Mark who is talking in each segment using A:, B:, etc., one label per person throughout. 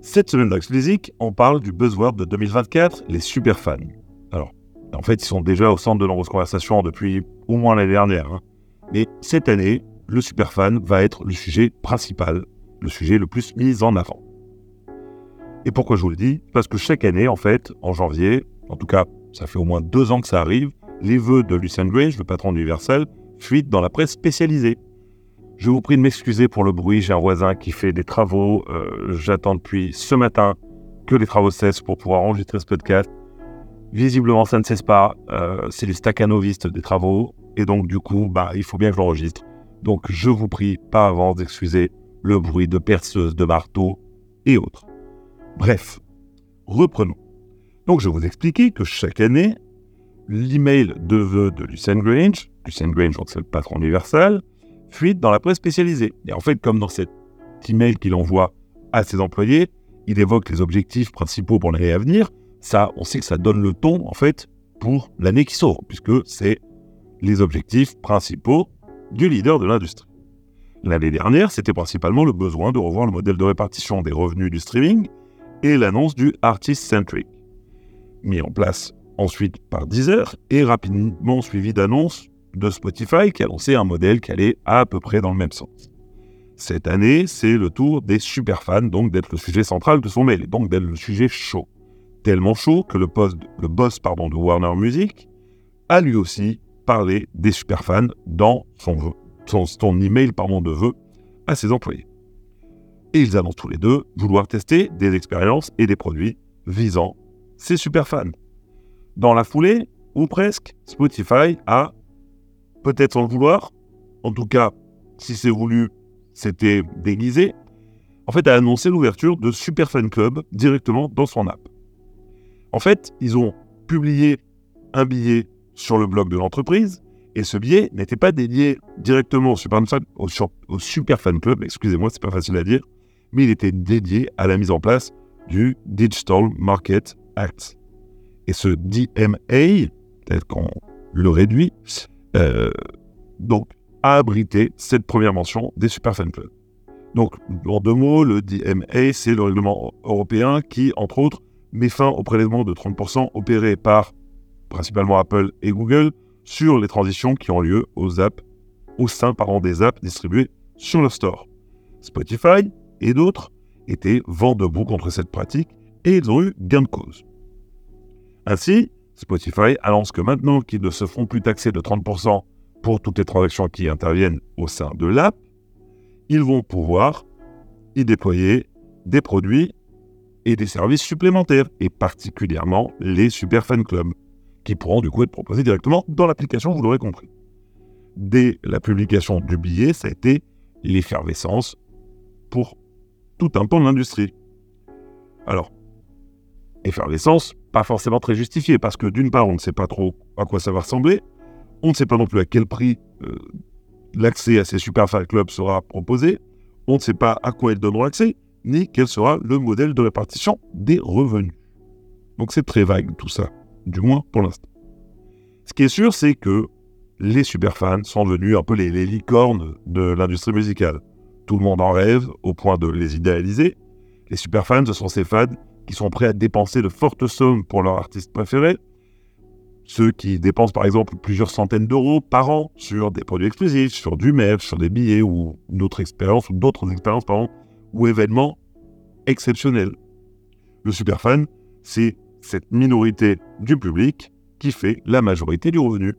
A: Cette semaine dans Physique, on parle du buzzword de 2024, les superfans. Alors, en fait, ils sont déjà au centre de nombreuses conversations depuis au moins l'année dernière. hein. Mais cette année, le superfan va être le sujet principal, le sujet le plus mis en avant. Et pourquoi je vous le dis? Parce que chaque année, en fait, en janvier, en tout cas, ça fait au moins deux ans que ça arrive, les vœux de Lucien Grange, le patron d'Universal, fuitent dans la presse spécialisée. Je vous prie de m'excuser pour le bruit, j'ai un voisin qui fait des travaux, euh, j'attends depuis ce matin que les travaux cessent pour pouvoir enregistrer ce podcast. Visiblement, ça ne cesse pas, euh, c'est les staccanovistes des travaux, et donc du coup, bah, il faut bien que je l'enregistre. Donc je vous prie par avance d'excuser le bruit de perceuses, de marteaux et autres. Bref, reprenons. Donc je vous expliquer que chaque année, l'email de vœux de Lucien Grange, Lucien Grange, donc c'est le patron universal, fuite dans la presse spécialisée. Et en fait, comme dans cet email qu'il envoie à ses employés, il évoque les objectifs principaux pour l'année à venir. Ça, on sait que ça donne le ton, en fait, pour l'année qui sort, puisque c'est les objectifs principaux du leader de l'industrie. L'année dernière, c'était principalement le besoin de revoir le modèle de répartition des revenus du streaming et l'annonce du Artist Centric, mis en place ensuite par Deezer et rapidement suivi d'annonces de Spotify qui annonçait un modèle qui allait à peu près dans le même sens. Cette année, c'est le tour des superfans, donc d'être le sujet central de son mail, et donc d'être le sujet chaud. Tellement chaud que le, le boss pardon, de Warner Music a lui aussi parlé des superfans dans son, vœu, son, son email pardon, de vœux à ses employés. Et ils annoncent tous les deux vouloir tester des expériences et des produits visant ces superfans. Dans la foulée, ou presque, Spotify a, peut-être sans le vouloir, en tout cas, si c'est voulu, c'était déguisé, en fait, a annoncé l'ouverture de Super Fan Club directement dans son app. En fait, ils ont publié un billet sur le blog de l'entreprise, et ce billet n'était pas dédié directement au Super, Fan, au, Club, excusez-moi, c'est pas facile à dire, mais il était dédié à la mise en place du Digital Market Act. Et ce DMA, peut-être qu'on le réduit, euh, donc a abrité cette première mention des Super Fan Club. Donc, en deux mots, le DMA, c'est le règlement européen qui, entre autres, met fin au prélèvement de 30% opéré par principalement Apple et Google sur les transitions qui ont lieu aux apps, au sein pardon, des apps distribuées sur le store. Spotify et d'autres étaient vent debout contre cette pratique et ils ont eu gain de cause. Ainsi, Spotify annonce que maintenant qu'ils ne se font plus taxer de 30% pour toutes les transactions qui interviennent au sein de l'app, ils vont pouvoir y déployer des produits et des services supplémentaires, et particulièrement les Super Fan Club, qui pourront du coup être proposés directement dans l'application, vous l'aurez compris. Dès la publication du billet, ça a été l'effervescence pour tout un pan de l'industrie. Alors, effervescence, pas forcément très justifiée, parce que d'une part, on ne sait pas trop à quoi ça va ressembler, on ne sait pas non plus à quel prix euh, l'accès à ces super fan clubs sera proposé, on ne sait pas à quoi ils donneront accès, ni quel sera le modèle de répartition des revenus. Donc c'est très vague tout ça, du moins pour l'instant. Ce qui est sûr, c'est que les superfans sont devenus un peu les, les licornes de l'industrie musicale. Tout le monde en rêve au point de les idéaliser. Les superfans, ce sont ces fans qui sont prêts à dépenser de fortes sommes pour leur artiste préféré. Ceux qui dépensent par exemple plusieurs centaines d'euros par an sur des produits exclusifs, sur du merch, sur des billets ou d'autres expériences, ou d'autres expériences, ou événements exceptionnels. Le superfan, c'est cette minorité du public qui fait la majorité du revenu.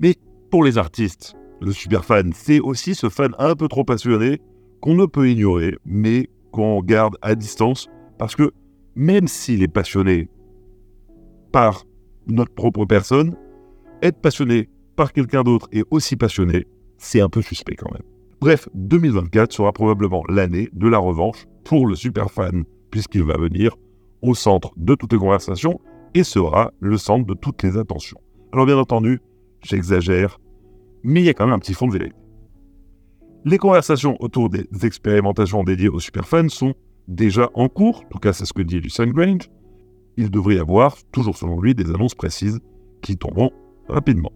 A: Mais pour les artistes, le superfan, c'est aussi ce fan un peu trop passionné qu'on ne peut ignorer, mais qu'on garde à distance, parce que même s'il est passionné par notre propre personne, être passionné par quelqu'un d'autre et aussi passionné, c'est un peu suspect quand même. Bref, 2024 sera probablement l'année de la revanche pour le superfan, puisqu'il va venir au centre de toutes les conversations et sera le centre de toutes les attentions. Alors bien entendu, j'exagère, mais il y a quand même un petit fond de vérité. Les conversations autour des expérimentations dédiées aux superfans sont déjà en cours, en tout cas c'est ce que dit Lucien Grange. Il devrait y avoir, toujours selon lui, des annonces précises qui tomberont rapidement.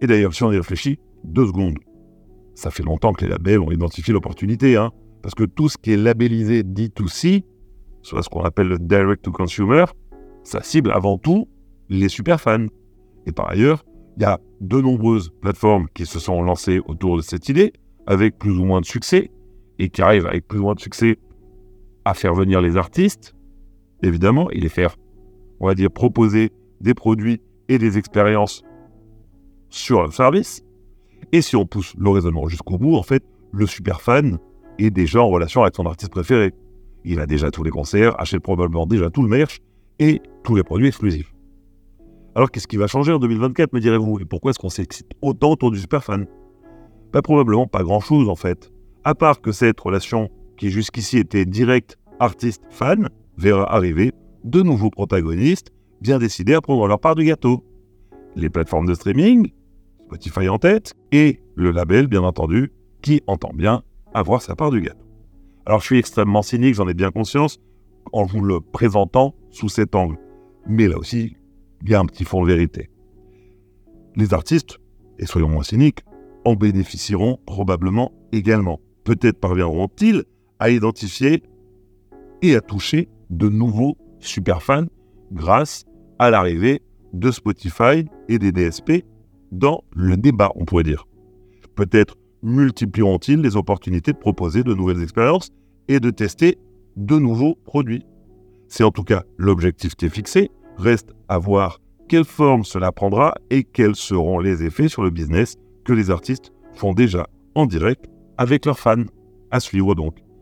A: Et d'ailleurs, si on y réfléchit, deux secondes. Ça fait longtemps que les labels ont identifié l'opportunité. Hein. Parce que tout ce qui est labellisé D2C, soit ce qu'on appelle le direct to consumer, ça cible avant tout les super fans. Et par ailleurs, il y a de nombreuses plateformes qui se sont lancées autour de cette idée, avec plus ou moins de succès, et qui arrivent avec plus ou moins de succès à faire venir les artistes, évidemment, et les faire, on va dire, proposer des produits et des expériences sur un service. Et si on pousse le raisonnement jusqu'au bout, en fait, le super fan est déjà en relation avec son artiste préféré. Il a déjà tous les concerts, achète probablement déjà tout le merch et tous les produits exclusifs. Alors qu'est-ce qui va changer en 2024, me direz-vous? Et pourquoi est-ce qu'on s'excite autant autour du super fan? Pas Probablement pas grand-chose en fait. À part que cette relation qui jusqu'ici était directe artiste-fan verra arriver de nouveaux protagonistes bien décidés à prendre leur part du gâteau. Les plateformes de streaming, Spotify en tête, et le label bien entendu, qui entend bien avoir sa part du gâteau. Alors je suis extrêmement cynique, j'en ai bien conscience, en vous le présentant sous cet angle. Mais là aussi, il y a un petit fond de vérité. Les artistes, et soyons moins cyniques, en bénéficieront probablement également. Peut-être parviendront-ils à identifier et à toucher de nouveaux superfans grâce à l'arrivée de Spotify et des DSP dans le débat, on pourrait dire. Peut-être multiplieront-ils les opportunités de proposer de nouvelles expériences et de tester de nouveaux produits. C'est en tout cas l'objectif qui est fixé. Reste à voir quelle forme cela prendra et quels seront les effets sur le business que les artistes font déjà en direct avec leurs fans. À suivre donc.